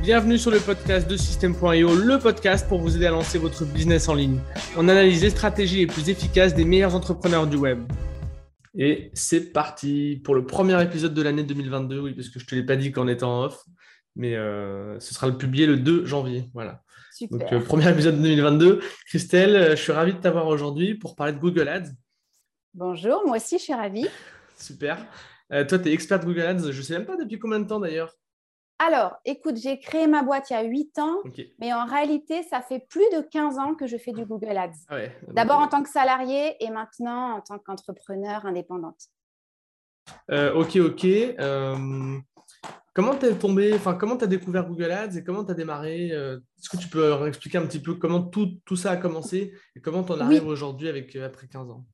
Bienvenue sur le podcast de System.io, le podcast pour vous aider à lancer votre business en ligne. On analyse les stratégies les plus efficaces des meilleurs entrepreneurs du web. Et c'est parti pour le premier épisode de l'année 2022, oui, parce que je ne te l'ai pas dit qu'en étant off, mais euh, ce sera le publié le 2 janvier. Voilà. Super. Donc, euh, premier épisode de 2022. Christelle, euh, je suis ravi de t'avoir aujourd'hui pour parler de Google Ads. Bonjour, moi aussi je suis ravie. Super. Euh, toi, tu es experte Google Ads. Je ne sais même pas depuis combien de temps d'ailleurs. Alors, écoute, j'ai créé ma boîte il y a 8 ans, mais en réalité, ça fait plus de 15 ans que je fais du Google Ads. Ah ouais. D'abord en tant que salarié et maintenant en tant qu'entrepreneur indépendante. Euh, ok, ok. Euh, comment t'es tombé, enfin, comment tu as découvert Google Ads et comment tu as démarré euh, Est-ce que tu peux expliquer un petit peu comment tout, tout ça a commencé et comment tu en Oui. arrives aujourd'hui avec, euh, après 15 ans?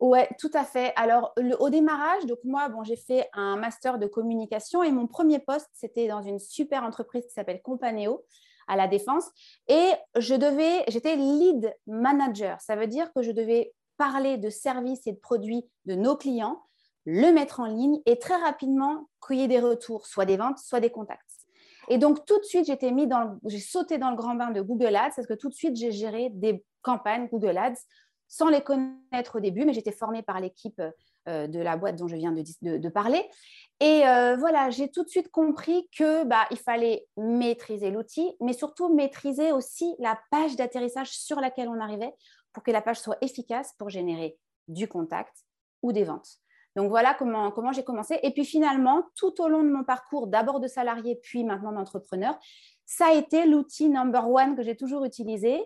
Ouais, tout à fait. Alors, le- au démarrage, donc moi, bon, j'ai fait un master de communication et mon premier poste, c'était dans une super entreprise qui s'appelle Companeo à la Défense. Et je devais, j'étais lead manager. Ça veut dire que je devais parler de services et de produits de nos clients, le mettre en ligne et très rapidement cueillir des retours, soit des ventes, soit des contacts. Et donc, tout de suite, j'étais mis dans, j'ai sauté dans le grand bain de Google Ads parce que tout de suite, j'ai géré des campagnes Google Ads sans les connaître au début, mais j'étais formée par l'équipe euh, de la boîte dont je viens de, parler. Et euh, voilà, j'ai tout de suite compris que bah, il fallait maîtriser l'outil, mais surtout maîtriser aussi la page d'atterrissage sur laquelle on arrivait pour que la page soit efficace pour générer du contact ou des ventes. Donc voilà comment, comment j'ai commencé. Et puis finalement, tout au long de mon parcours, d'abord de salarié, puis maintenant d'entrepreneur, ça a été l'outil number one que j'ai toujours utilisé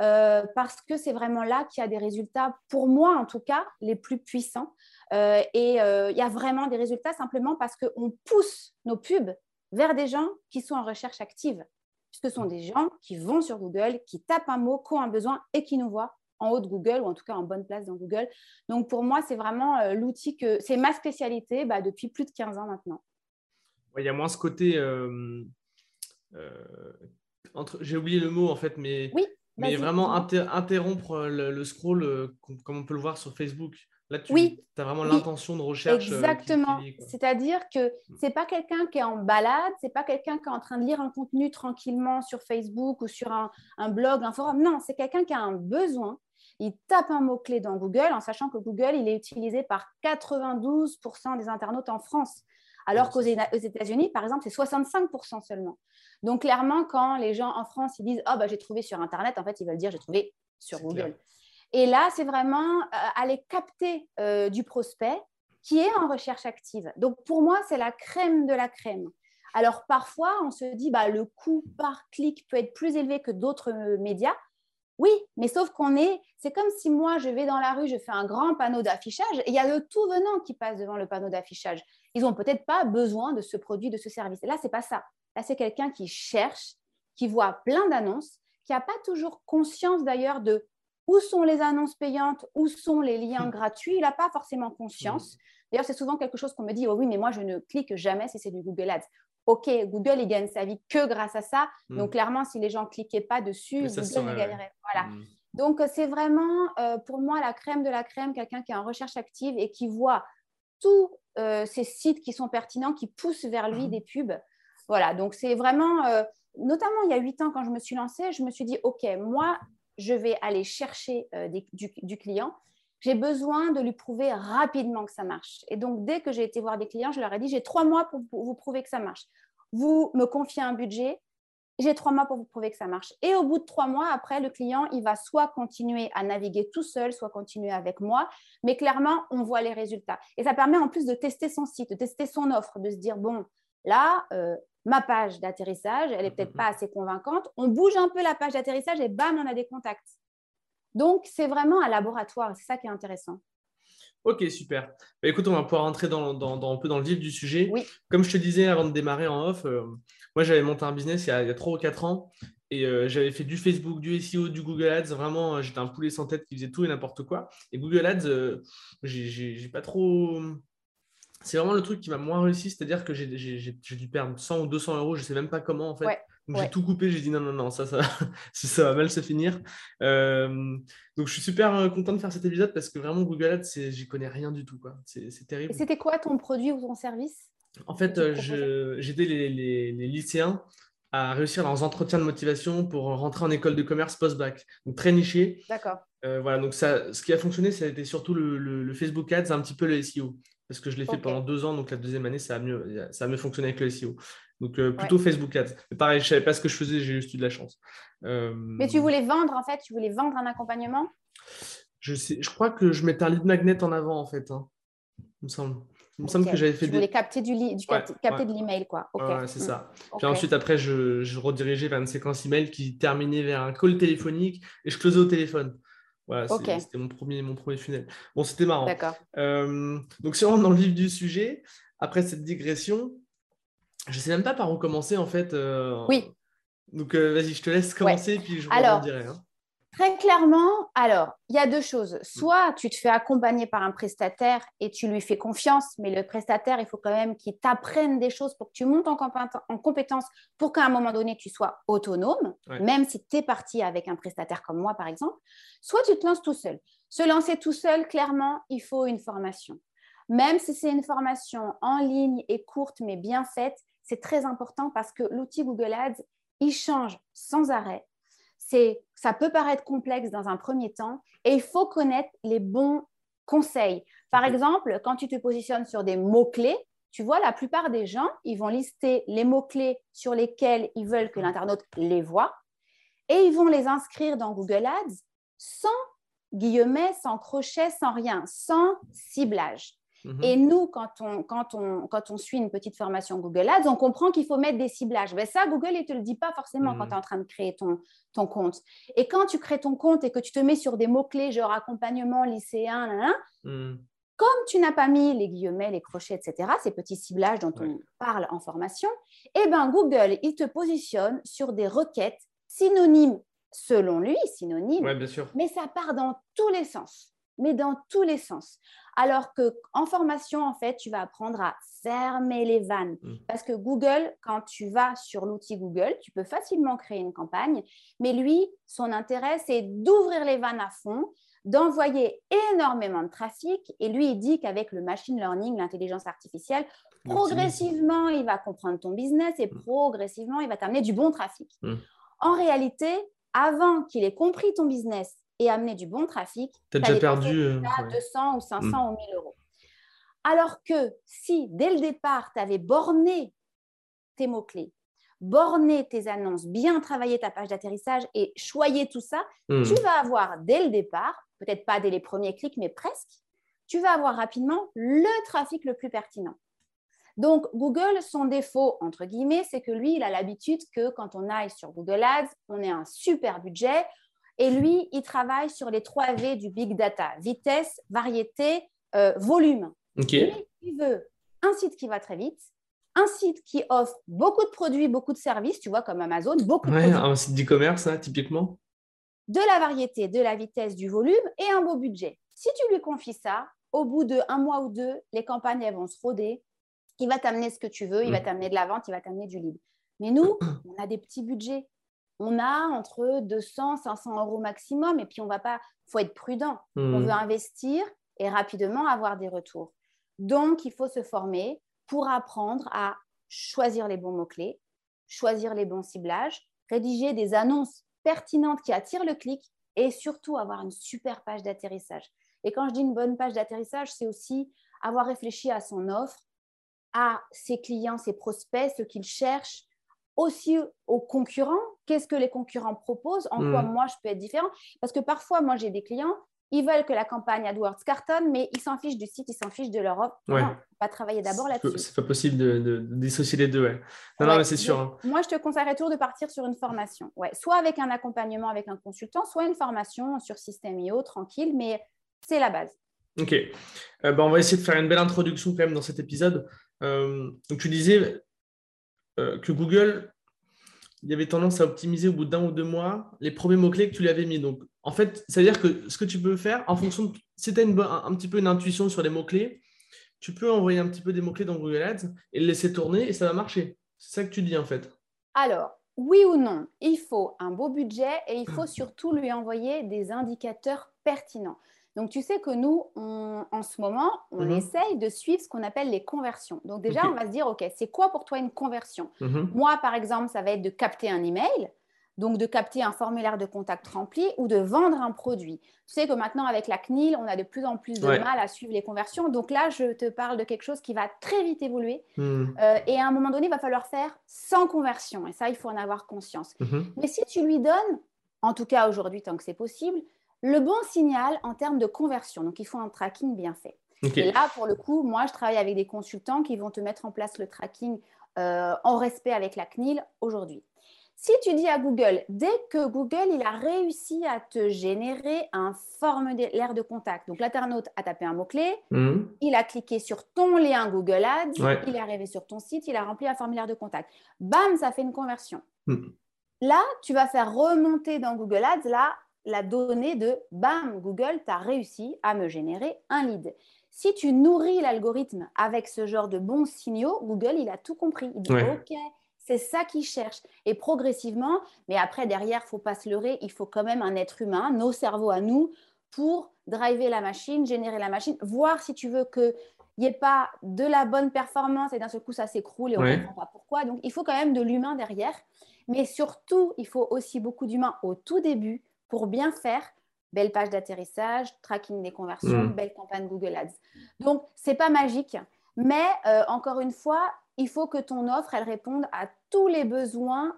euh, parce que c'est vraiment là qu'il y a des résultats, pour moi en tout cas, les plus puissants. Euh, et euh, il y a vraiment des résultats simplement parce qu'on pousse nos pubs vers des gens qui sont en recherche active, puisque ce sont des gens qui vont sur Google, qui tapent un mot, qui ont un besoin et qui nous voient en haut de Google ou en tout cas en bonne place dans Google. Donc pour moi, c'est vraiment l'outil que c'est ma spécialité bah, depuis plus de 15 ans maintenant. Ouais, Il y a moins ce côté. euh, euh, entre- J'ai oublié le mot en fait, mais, Oui, mais vraiment inter- interrompre le, le scroll euh, com- comme on peut le voir sur Facebook. Là, tu Oui. as vraiment Oui. l'intention de recherche. euh, Exactement. C'est-à-dire que Mm. c'est pas quelqu'un qui est en balade, c'est pas quelqu'un qui est en train de lire un contenu tranquillement sur Facebook ou sur un, un blog, un forum. Non, c'est quelqu'un qui a un besoin. Il tape un mot-clé dans Google en sachant que Google, il est utilisé par 92% des internautes en France. Alors qu'aux États-Unis, par exemple, c'est 65% seulement. Donc, clairement, quand les gens en France, ils disent Oh, bah, j'ai trouvé sur Internet, en fait, ils veulent dire j'ai trouvé sur Google. clair. Et là, c'est vraiment euh, aller capter euh, du prospect qui est en recherche active. Donc, pour moi, c'est la crème de la crème. Alors, parfois, on se dit, bah, le coût par clic peut être plus élevé que d'autres euh, médias. Oui, mais sauf qu'on est, c'est comme si moi, je vais dans la rue, je fais un grand panneau d'affichage et il y a le tout venant qui passe devant le panneau d'affichage. Ils n'ont peut-être pas besoin de ce produit, de ce service. Là, c'est pas ça. Là, c'est quelqu'un qui cherche, qui voit plein d'annonces, qui n'a pas toujours conscience d'ailleurs de où sont les annonces payantes, où sont les liens Hmm. gratuits. Il n'a pas forcément conscience. D'ailleurs, c'est souvent quelque chose qu'on me dit, oh oui, mais moi, je ne clique jamais si c'est du Google Ads. OK, Google, il gagne sa vie que grâce à ça. Mm. Donc, clairement, si les gens ne cliquaient pas dessus, Google ouais. gagnerait. Voilà. Mm. Donc, euh, c'est vraiment euh, pour moi la crème de la crème, quelqu'un qui est en recherche active et qui voit tous euh, ces sites qui sont pertinents, qui poussent vers lui des pubs. Voilà, donc c'est vraiment, euh, notamment il y a huit ans quand je me suis lancée, je me suis dit, OK, moi, je vais aller chercher euh, du, client. J'ai besoin de lui prouver rapidement que ça marche. Et donc, dès que j'ai été voir des clients, je leur ai dit, j'ai trois mois pour, pour vous prouver que ça marche. Vous me confiez un budget, j'ai trois mois pour vous prouver que ça marche. Et au bout de trois mois, après, le client, il va soit continuer à naviguer tout seul, soit continuer avec moi. Mais clairement, on voit les résultats. Et ça permet en plus de tester son site, de tester son offre, de se dire, bon, là, euh, ma page d'atterrissage, elle est peut-être pas assez convaincante. On bouge un peu la page d'atterrissage et bam, on a des contacts. Donc, c'est vraiment un laboratoire. C'est ça qui est intéressant. Ok, super. Bah, écoute, on va pouvoir rentrer dans, dans- dans- un peu dans le vif du sujet. Oui. Comme je te disais avant de démarrer en off, euh, moi j'avais monté un business il y a, il y a 3 ou 4 ans et euh, j'avais fait du Facebook, du SEO, du Google Ads. Vraiment, euh, j'étais un poulet sans tête qui faisait tout et n'importe quoi. Et Google Ads, j'ai pas trop. C'est vraiment le truc qui m'a moins réussi, c'est-à-dire que j'ai j'ai- j'ai- j'ai dû perdre 100 ou 200 euros, je sais même pas comment en fait. Ouais. Donc Ouais. j'ai tout coupé, j'ai dit non, non, non, ça, ça, ça va mal se finir. Euh, donc je suis super euh, content de faire cet épisode parce que vraiment Google Ads, j'y connais rien du tout. quoi. C'est terrible. c'était quoi ton produit ou ton service? En fait, euh, j'aidais les, les- les lycéens à réussir leurs entretiens de motivation pour rentrer en école de commerce post-bac. Donc très niché. D'accord. Euh, voilà, donc ça, ce qui a fonctionné, ça a été surtout le, Facebook Ads, un petit peu le SEO. Parce que je l'ai fait pendant deux ans, donc la deuxième année, ça a mieux, ça a mieux fonctionné avec le SEO. Donc euh, plutôt Facebook Ads. Mais pareil, je ne savais pas ce que je faisais, j'ai juste eu de la chance. Euh, Mais tu voulais vendre, en fait, tu voulais vendre un accompagnement? Je, sais, je crois que je mettais un lead magnet en avant, en fait. Hein, il me semble. Il me semble que j'avais fait tu voulais capter, du, du capter de l'email, quoi. c'est ça. Mm. Puis ensuite, après, je, je, redirigeais vers une séquence email qui terminait vers un call téléphonique et je closais au téléphone. Voilà, c'était mon premier, mon premier funnel. Bon, c'était marrant. D'accord. Euh, donc, si on rentre dans le vif du sujet, après cette digression, je ne sais même pas par où commencer, en fait. Euh, oui. Donc, euh, vas-y, je te laisse commencer, puis je Alors, dirai. Hein. Très clairement, alors, il y a deux choses. Soit tu te fais accompagner par un prestataire et tu lui fais confiance, mais le prestataire, il faut quand même qu'il t'apprenne des choses pour que tu montes en, compétence pour qu'à un moment donné, tu sois autonome, même si tu es parti avec un prestataire comme moi, par exemple. Soit tu te lances tout seul. Se lancer tout seul, clairement, il faut une formation. Même si c'est une formation en ligne et courte, mais bien faite, c'est très important parce que l'outil Google Ads, il change sans arrêt ça peut paraître complexe dans un premier temps et il faut connaître les bons conseils. Par exemple, quand tu te positionnes sur des mots-clés, tu vois, la plupart des gens, ils vont lister les mots-clés sur lesquels ils veulent que l'internaute les voit et ils vont les inscrire dans Google Ads sans guillemets, sans crochet, sans rien, sans ciblage. Mhm. Et nous, quand on, quand, on, quand on suit une petite formation Google Ads, on comprend qu'il faut mettre des ciblages. Mais ça, Google, il ne te le dit pas forcément quand mhm. tu es en train de créer ton, ton compte. Et quand tu crées ton compte et que tu te mets sur des mots-clés, genre accompagnement lycéen, mhm. comme tu n'as pas mis les guillemets, les crochets, etc., ces petits ciblages dont on parle en formation, eh ben, Google, il te positionne sur des requêtes synonymes selon lui, synonymes, mais ça part dans tous les sens mais dans tous les sens. Alors que en formation, en fait, tu vas apprendre à fermer les vannes. Mm. Parce que Google, quand tu vas sur l'outil Google, tu peux facilement créer une campagne, mais lui, son intérêt, c'est d'ouvrir les vannes à fond, d'envoyer énormément de trafic. Et lui, il dit qu'avec le machine learning, l'intelligence artificielle, progressivement, il va comprendre ton business et mm. progressivement, il va t'amener du bon trafic. Mm. En réalité, avant qu'il ait compris ton business et amener du bon trafic, tu as déjà perdu euh, à 200 ou 500 mm. ou 1000 euros. Alors que si dès le départ, tu avais borné tes mots-clés, borné tes annonces, bien travaillé ta page d'atterrissage et choyé tout ça, mm. tu vas avoir dès le départ, peut-être pas dès les premiers clics, mais presque, tu vas avoir rapidement le trafic le plus pertinent. Donc, Google, son défaut, entre guillemets, c'est que lui, il a l'habitude que quand on aille sur Google Ads, on ait un super budget, et lui, il travaille sur les trois V du big data vitesse, variété, euh, volume. il veut un site qui va très vite, un site qui offre beaucoup de produits, beaucoup de services, tu vois, comme Amazon, beaucoup de ouais, Un site d'e-commerce, hein, typiquement. De la variété, de la vitesse, du volume et un beau budget. Si tu lui confies ça, au bout d'un mois ou deux, les campagnes elles vont se roder. Il va t'amener ce que tu veux, il va mm. t'amener de la vente, il va t'amener du lead. Mais nous, on a des petits budgets on a entre 200, 500 euros maximum. Et puis, on va pas, faut être prudent. On hmm. veut investir et rapidement avoir des retours. Donc, il faut se former pour apprendre à choisir les bons mots-clés, choisir les bons ciblages, rédiger des annonces pertinentes qui attirent le clic et surtout avoir une super page d'atterrissage. Et quand je dis une bonne page d'atterrissage, c'est aussi avoir réfléchi à son offre, à ses clients, ses prospects, ce qu'ils cherchent, aussi aux concurrents. Qu'est-ce que les concurrents proposent En quoi hmm. moi je peux être différent Parce que parfois, moi j'ai des clients, ils veulent que la campagne AdWords cartonne, mais ils s'en fichent du site, ils s'en fichent de l'Europe. Ouais. On va travailler d'abord là-dessus. C'est pas possible de, dissocier les deux. Ouais. Non, non, mais c'est sûr. Hein. Moi, je te conseillerais toujours de partir sur une formation. Ouais. Soit avec un accompagnement avec un consultant, soit une formation sur System.io, tranquille, mais c'est la base. Ok. Euh, ben, on va essayer de faire une belle introduction quand même dans cet épisode. Euh, donc, tu disais, euh, que Google, il avait tendance à optimiser au bout d'un ou deux mois les premiers mots-clés que tu lui avais mis. Donc, en fait, c'est-à-dire que ce que tu peux faire, en fonction de si tu as une, un, petit peu une intuition sur les mots-clés, tu peux envoyer un petit peu des mots-clés dans Google Ads et le laisser tourner et ça va marcher. C'est ça que tu dis en fait. Alors, oui ou non, il faut un beau budget et il faut surtout lui envoyer des indicateurs pertinents. Donc, tu sais que nous, en ce moment, on mhm. essaye de suivre ce qu'on appelle les conversions. Donc, déjà, on va se dire, OK, c'est quoi pour toi une conversion? Mhm. Moi, par exemple, ça va être de capter un email, donc de capter un formulaire de contact rempli ou de vendre un produit. Tu sais que maintenant, avec la CNIL, on a de plus en plus de mal à suivre les conversions. Donc là, je te parle de quelque chose qui va très vite évoluer. Mhm. Euh, et à un moment donné, il va falloir faire sans conversion. Et ça, il faut en avoir conscience. Mais si tu lui donnes, en tout cas aujourd'hui, tant que c'est possible, le bon signal en termes de conversion. Donc, il faut un tracking bien fait. Et là, pour le coup, moi, je travaille avec des consultants qui vont te mettre en place le tracking euh, en respect avec la CNIL aujourd'hui. Si tu dis à Google, dès que Google il a réussi à te générer un formulaire de contact, donc l'internaute a tapé un mot-clé, mhm. il a cliqué sur ton lien Google Ads, il est arrivé sur ton site, il a rempli un formulaire de contact. Bam, ça fait une conversion. Mhm. Là, tu vas faire remonter dans Google Ads là, la donnée de bam, Google, tu as réussi à me générer un lead. Si tu nourris l'algorithme avec ce genre de bons signaux, Google, il a tout compris. Il dit OK, c'est ça qu'il cherche. Et progressivement, mais après, derrière, faut pas se leurrer, il faut quand même un être humain, nos cerveaux à nous, pour driver la machine, générer la machine, voir si tu veux qu'il n'y ait pas de la bonne performance et d'un seul coup, ça s'écroule et on ne comprend pas pourquoi. Donc, il faut quand même de l'humain derrière. Mais surtout, il faut aussi beaucoup d'humains au tout début pour bien faire, belle page d'atterrissage, tracking des conversions, mm. belle campagne Google Ads. Donc, c'est pas magique, mais euh, encore une fois, il faut que ton offre, elle réponde à tous les besoins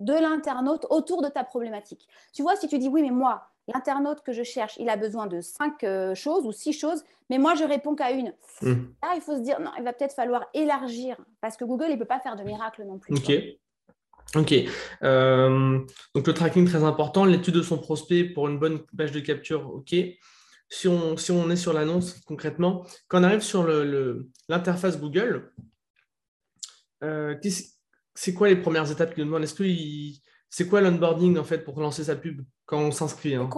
de l'internaute autour de ta problématique. Tu vois, si tu dis oui, mais moi, l'internaute que je cherche, il a besoin de cinq euh, choses ou six choses, mais moi, je réponds qu'à une. Mm. Là, il faut se dire, non, il va peut-être falloir élargir parce que Google, il ne peut pas faire de miracle non plus. Ok. Euh, donc le tracking très important, l'étude de son prospect pour une bonne page de capture, ok. Si on, si on est sur l'annonce concrètement, quand on arrive sur l'interface le, Google, euh, c'est quoi les premières étapes qu'il nous demande? Est-ce que c'est quoi l'onboarding en fait pour lancer sa pub quand on s'inscrit hein,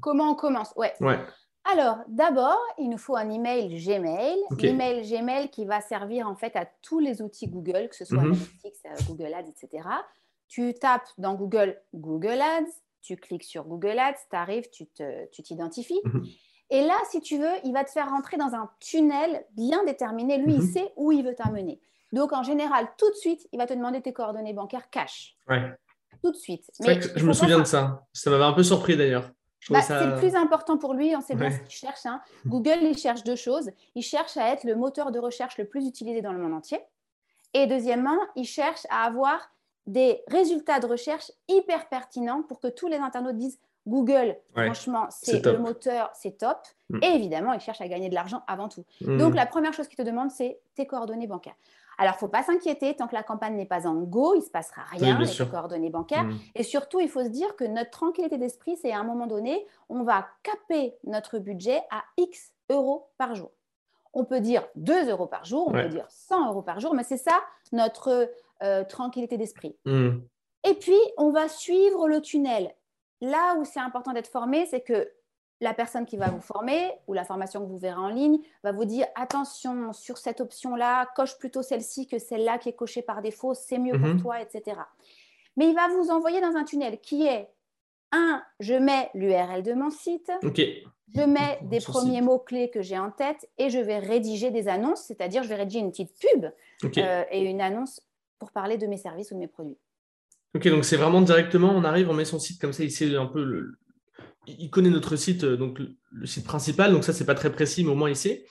Comment on commence? Ouais. ouais. Alors, d'abord, il nous faut un email Gmail. Email Gmail qui va servir en fait à tous les outils Google, que ce soit. Analytics, euh, Google Ads, etc. Tu tapes dans Google Google Ads, tu cliques sur Google Ads, tu arrives, tu t'identifies. Mhm. Et là, si tu veux, il va te faire rentrer dans un tunnel bien déterminé. Lui, il mhm. sait où il veut t'amener. Donc, en général, tout de suite, il va te demander tes coordonnées bancaires cash. Ouais. Tout de suite. je me souviens de ça. Ça m'avait un peu surpris d'ailleurs. Bah, c'est le plus important pour lui, on sait bien ce qu'il cherche. Hein. Google, il cherche deux choses. Il cherche à être le moteur de recherche le plus utilisé dans le monde entier. Et deuxièmement, il cherche à avoir des résultats de recherche hyper pertinents pour que tous les internautes disent Google, franchement, c'est le moteur, c'est top. Mm. Et évidemment, il cherche à gagner de l'argent avant tout. Mm. Donc, la première chose qu'il te demande, c'est tes coordonnées bancaires. Alors, il ne faut pas s'inquiéter, tant que la campagne n'est pas en go, il ne se passera rien avec les coordonnées bancaires. Mm. Et surtout, il faut se dire que notre tranquillité d'esprit, c'est à un moment donné, on va caper notre budget à X euros par jour. On peut dire 2 euros par jour, on peut dire 100 euros par jour, mais c'est ça notre euh, tranquillité d'esprit. Et puis, on va suivre le tunnel. Là où c'est important d'être formé, c'est que la personne qui va vous former ou la formation que vous verrez en ligne va vous dire attention sur cette option-là, coche plutôt celle-ci que celle-là qui est cochée par défaut, c'est mieux pour mhm. toi, etc. Mais il va vous envoyer dans un tunnel qui est un, je mets l'URL de mon site, je mets des premiers mots-clés que j'ai en tête et je vais rédiger des annonces, c'est-à-dire je vais rédiger une petite pub euh, et une annonce pour parler de mes services ou de mes produits. Ok, donc c'est vraiment directement, on arrive, on met son site comme ça, il sait un peu le, il connaît notre site, euh, donc le site principal, donc ça, c'est pas très précis, mais au moins il sait.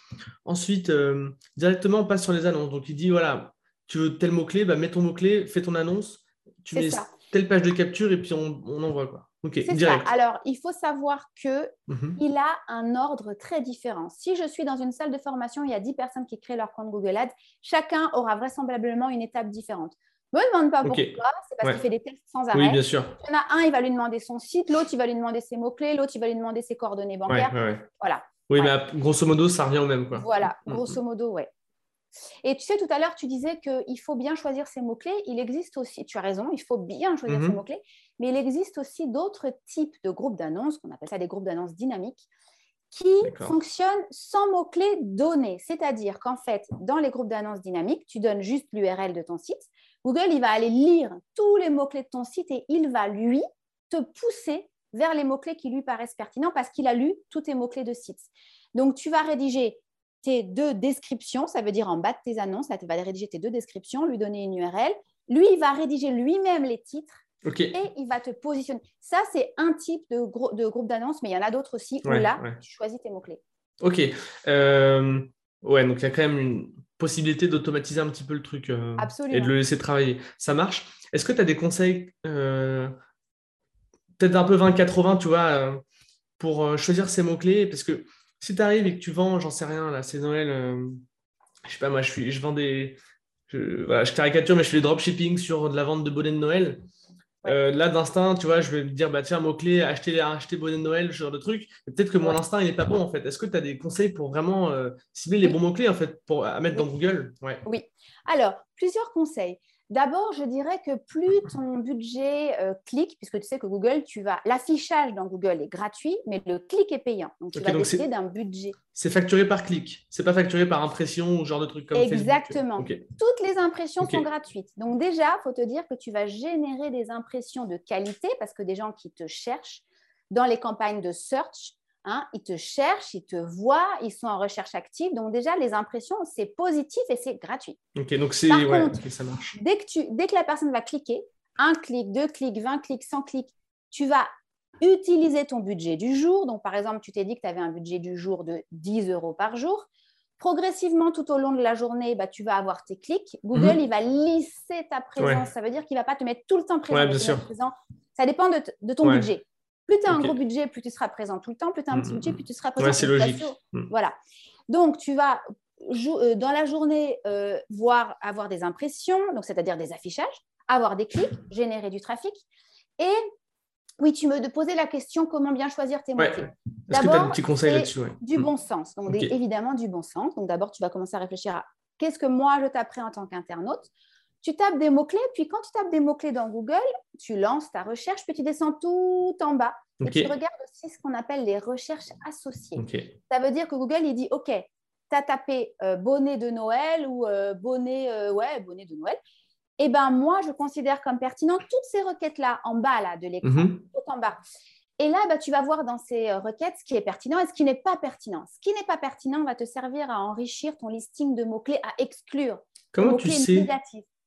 Ensuite, euh, directement, on passe sur les annonces. Donc il dit voilà, tu veux tel mot-clé, bah, mets ton mot-clé, fais ton annonce, tu mets telle page de capture et puis on, envoie quoi. Ok, direct. Ça. Alors, il faut savoir que mhm. il a un ordre très différent. Si je suis dans une salle de formation, il y a 10 personnes qui créent leur compte Google Ads, chacun aura vraisemblablement une étape différente. Ne me demande pas pourquoi, c'est parce qu'il fait des tests sans arrêt. Oui, bien sûr. Il y en a un, il va lui demander son site, l'autre, il va lui demander ses mots-clés, l'autre, il va lui demander ses coordonnées bancaires. voilà. Oui, mais grosso modo, ça revient au même. Quoi. Voilà, mm, mm. grosso modo, ouais. Et tu sais, tout à l'heure, tu disais qu'il faut bien choisir ses mots-clés. Il existe aussi, tu as raison, il faut bien choisir ses mots-clés, mais il existe aussi d'autres types de groupes d'annonces, qu'on appelle ça des groupes d'annonces dynamiques, qui fonctionnent sans mots-clés donnés. C'est-à-dire qu'en fait, dans les groupes d'annonces dynamiques, tu donnes juste l'URL de ton site Google, il va aller lire tous les mots-clés de ton site et il va, lui, te pousser vers les mots-clés qui lui paraissent pertinents parce qu'il a lu tous tes mots-clés de site. Donc, tu vas rédiger tes deux descriptions, ça veut dire en bas de tes annonces, là, tu vas rédiger tes deux descriptions, lui donner une URL. Lui, il va rédiger lui-même les titres et il va te positionner. Ça, c'est un type de, de groupe d'annonces, mais il y en a d'autres aussi où là, tu choisis tes mots-clés. Ok. Euh, ouais, donc il y a quand même une possibilité d'automatiser un petit peu le truc euh, et de le laisser travailler. Ça marche. Est-ce que tu as des conseils, euh, peut-être un peu 20-80, tu vois, pour choisir ces mots-clés? Parce que si tu arrives et que tu vends, j'en sais rien, là, c'est Noël, je sais pas, moi, je, suis, je vends des. Je, voilà, je caricature, mais je fais du dropshipping sur de la vente de bonnets de Noël. Euh, là, d'instinct, tu vois, je vais me dire, bah, tiens, mot-clé, acheter, acheter bonnet de Noël, ce genre de truc. Peut-être que mon instinct, il n'est pas bon, en fait. Est-ce que tu as des conseils pour vraiment euh, cibler les bons mots-clés, en fait, pour, à mettre dans Google? Oui. Alors, plusieurs conseils. D'abord, je dirais que plus ton budget euh, clique, puisque tu sais que Google, tu vas l'affichage dans Google est gratuit, mais le clic est payant. Donc, tu vas décider d'un budget. C'est facturé par clic. C'est pas facturé par impression ou genre de truc comme Exactement. Toutes les impressions sont gratuites. Donc déjà, il faut te dire que tu vas générer des impressions de qualité parce que des gens qui te cherchent dans les campagnes de search Hein, ils te cherchent, ils te voient, ils sont en recherche active. Donc déjà, les impressions, c'est positif et c'est gratuit. Ok, donc c'est ouais, ça marche. Dès que, tu, dès que la personne va cliquer, un clic, deux clics, 20 clics, 100 clics, tu vas utiliser ton budget du jour. Donc par exemple, tu t'es dit que tu avais un budget du jour de 10 euros par jour. Progressivement, tout au long de la journée, bah, tu vas avoir tes clics. Google, mhm. il va lisser ta présence. Ça veut dire qu'il ne va pas te mettre tout le temps présent. bien sûr. Ça dépend de, de ton budget. Plus tu as un gros budget, plus tu seras présent tout le temps. Plus tu as un petit mm, budget, mm, plus tu seras présent. Ouais, c'est logique. Mm. Voilà. Donc, tu vas euh, dans la journée euh, voir avoir des impressions, donc c'est-à-dire des affichages, avoir des clics, générer du trafic. Et oui, tu me poser la question comment bien choisir tes mots-clés. D'abord, du bon sens. Donc, évidemment, du bon sens. Donc, d'abord, tu vas commencer à réfléchir à qu'est-ce que moi je t'apprends en tant qu'internaute tu tapes des mots-clés, puis quand tu tapes des mots-clés dans Google, tu lances ta recherche, puis tu descends tout en bas. Et tu regardes aussi ce qu'on appelle les recherches associées. Ça veut dire que Google, il dit, OK, tu as tapé euh, bonnet de Noël ou euh, bonnet, euh, ouais, bonnet de Noël. Eh bien, moi, je considère comme pertinent toutes ces requêtes-là en bas là, de l'écran, mhm. tout en bas. Et là, bah, tu vas voir dans ces requêtes ce qui est pertinent et ce qui n'est pas pertinent. Ce qui n'est pas pertinent va te servir à enrichir ton listing de mots-clés, à exclure. Comment tu sais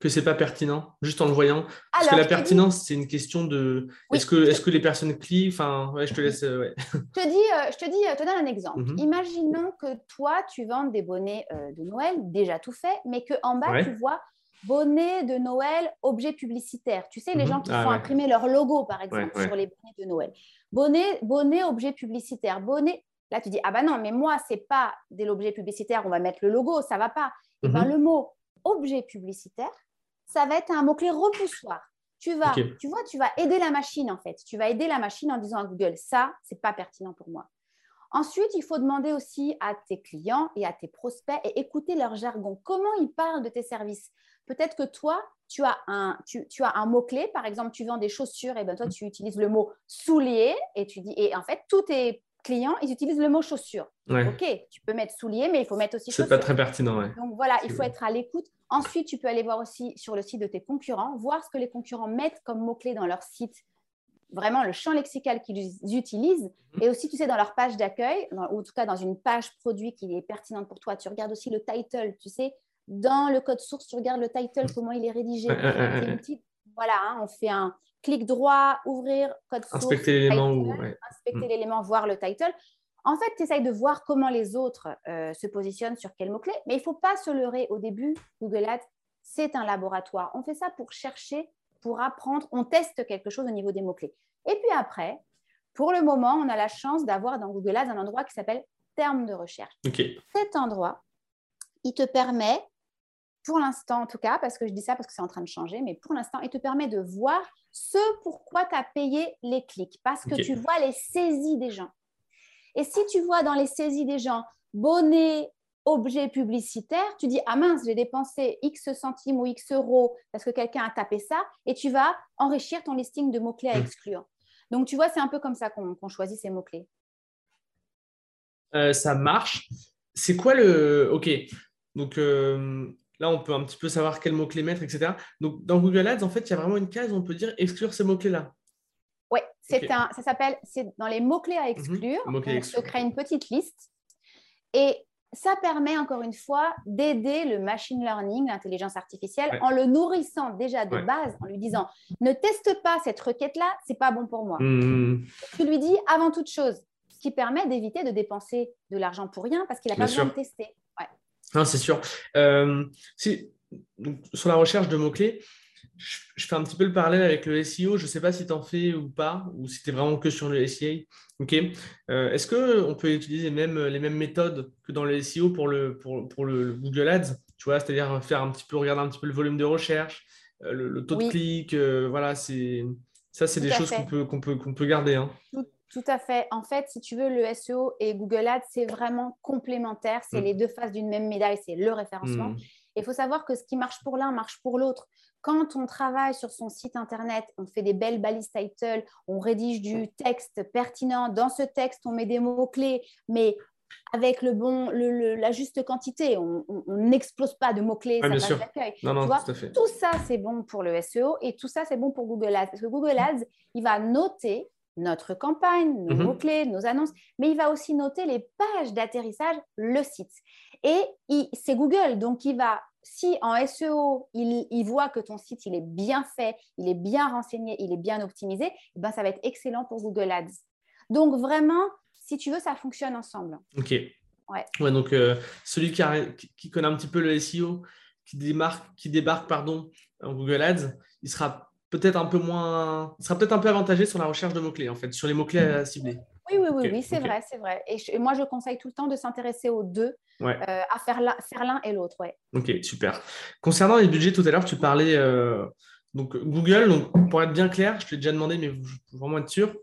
que c'est pas pertinent, juste en le voyant Parce que la pertinence, c'est une question de est-ce que, est que les personnes client Enfin, ouais, je te laisse. Euh, je te dis, euh, je te dis, euh, te donne un exemple. Mhm. Imaginons que toi, tu vends des bonnets de Noël, déjà tout fait, mais que en bas, tu vois bonnet de Noël, objet publicitaire. Tu sais, les mhm. gens qui ah font imprimer leur logo, par exemple, sur les bonnets de Noël. Bonnet, bonnet, objet publicitaire. Bonnet. Là, tu dis, ah bah non, mais moi, c'est pas de l'objet publicitaire, on va mettre le logo, ça va pas. Et eh ben, mhm. le mot objet publicitaire, ça va être un mot-clé repoussoir. Tu vas, tu vois, tu vas aider la machine en fait. Tu vas aider la machine en disant à Google, ça, c'est pas pertinent pour moi. Ensuite, il faut demander aussi à tes clients et à tes prospects et écouter leur jargon. Comment ils parlent de tes services? Peut-être que toi, tu as un, tu, as un mot-clé, par exemple, tu vends des chaussures, et ben toi, tu utilises le mot soulier et tu dis, et en fait, tous tes clients, ils utilisent le mot chaussure. Ok, tu peux mettre soulier, mais il faut mettre aussi chaussure. C'est pas très pertinent, ouais. Donc voilà, il faut être à l'écoute. Ensuite, tu peux aller voir aussi sur le site de tes concurrents, voir ce que les concurrents mettent comme mots-clés dans leur site, vraiment le champ lexical qu'ils utilisent. Mhm. Et aussi, tu sais, dans leur page d'accueil, ou en tout cas dans une page produit qui est pertinente pour toi, tu regardes aussi le title, tu sais, dans le code source, tu regardes le title, comment il est rédigé. voilà, hein, on fait un clic droit, ouvrir, code source. Inspecter l'élément. Inspecter l'élément, voir le title. En fait, tu essayes de voir comment les autres euh, se positionnent sur quel mot-clé, mais il ne faut pas se leurrer au début. Google Ads, c'est un laboratoire. On fait ça pour chercher, pour apprendre. On teste quelque chose au niveau des mots-clés. Et puis après, pour le moment, on a la chance d'avoir dans Google Ads un endroit qui s'appelle terme de recherche. Cet endroit, il te permet, pour l'instant en tout cas, parce que je dis ça parce que c'est en train de changer, mais pour l'instant, il te permet de voir ce pourquoi tu as payé les clics, parce que tu vois les saisies des gens. Et si tu vois dans les saisies des gens bonnet, objet publicitaire, tu dis Ah mince, j'ai dépensé X centimes ou X euros parce que quelqu'un a tapé ça, et tu vas enrichir ton listing de mots-clés à hmm. exclure. Donc, tu vois, c'est un peu comme ça qu'on choisit ces mots-clés. Euh, ça marche. C'est quoi le. Ok. Donc, euh, là, on peut un petit peu savoir quels mots-clés mettre, etc. Donc, dans Google Ads, en fait, il y a vraiment une case où on peut dire exclure ces mots-clés-là. C'est un, ça s'appelle, c'est dans les mots-clés à exclure. Mhm. À on exclure. se crée une petite liste. Et ça permet encore une fois d'aider le machine learning, l'intelligence artificielle, Ouais. en le nourrissant déjà de Ouais. base, en lui disant ne teste pas cette requête-là, c'est pas bon pour moi. Mhm. Tu lui dis avant toute chose, ce qui permet d'éviter de dépenser de l'argent pour rien parce qu'il n'a pas besoin de tester. Ouais. Non, c'est sûr. Euh, si- donc, sur la recherche de mots-clés, je, je fais un petit peu le parallèle avec le SEO. Je ne sais pas si tu en fais ou pas, ou si tu es vraiment que sur le SEA. Ok. Euh, Est-ce qu'on peut utiliser les mêmes, les mêmes méthodes que dans le SEO pour le, pour, pour le, le Google Ads Tu vois, c'est-à-dire faire un petit peu, regarder un petit peu le volume de recherche, euh, le, le taux Oui. de clic. euh, voilà, c'est ça, c'est des choses qu'on peut, qu'on peut, qu'on peut garder. hein. Tout, tout à fait. En fait, si tu veux, le SEO et Google Ads, c'est vraiment complémentaire. C'est Mm. les deux faces d'une même médaille. C'est le référencement. Hmm. Il faut savoir que ce qui marche pour l'un marche pour l'autre. Quand on travaille sur son site internet, on fait des belles balises title, on rédige du texte pertinent. Dans ce texte, on met des mots-clés, mais avec le bon, le- le- la juste quantité. On n'explose pas de mots-clés, ça d'accueil. Non, Tu non, vois, tout à fait. tout ça, c'est bon pour le SEO et tout ça, c'est bon pour Google Ads. Parce que Google Ads, il va noter notre campagne, nos Mhm. mots-clés, nos annonces, mais il va aussi noter les pages d'atterrissage, le site. Et c'est Google, donc il va, si en SEO, il, il voit que ton site, il est bien fait, il est bien renseigné, il est bien optimisé, eh ben, ça va être excellent pour Google Ads. Donc vraiment, si tu veux, ça fonctionne ensemble. Ok. Ouais. donc euh, celui qui, a- qui- qui connaît un petit peu le SEO, qui démarque, qui débarque pardon, en Google Ads, il sera peut-être un peu moins, il sera peut-être un peu avantagé sur la recherche de mots-clés, en fait, sur les mots-clés à cibler. Oui, oui, oui, c'est vrai, c'est vrai. Et, je- et moi, je conseille tout le temps de s'intéresser aux deux, Ouais. euh, à faire l'un faire l'un et l'autre. Ouais. Ok, super. Concernant les budgets, tout à l'heure, tu parlais euh, donc Google. Donc, pour être bien clair, je te l'ai déjà demandé, mais pour vraiment être sûr,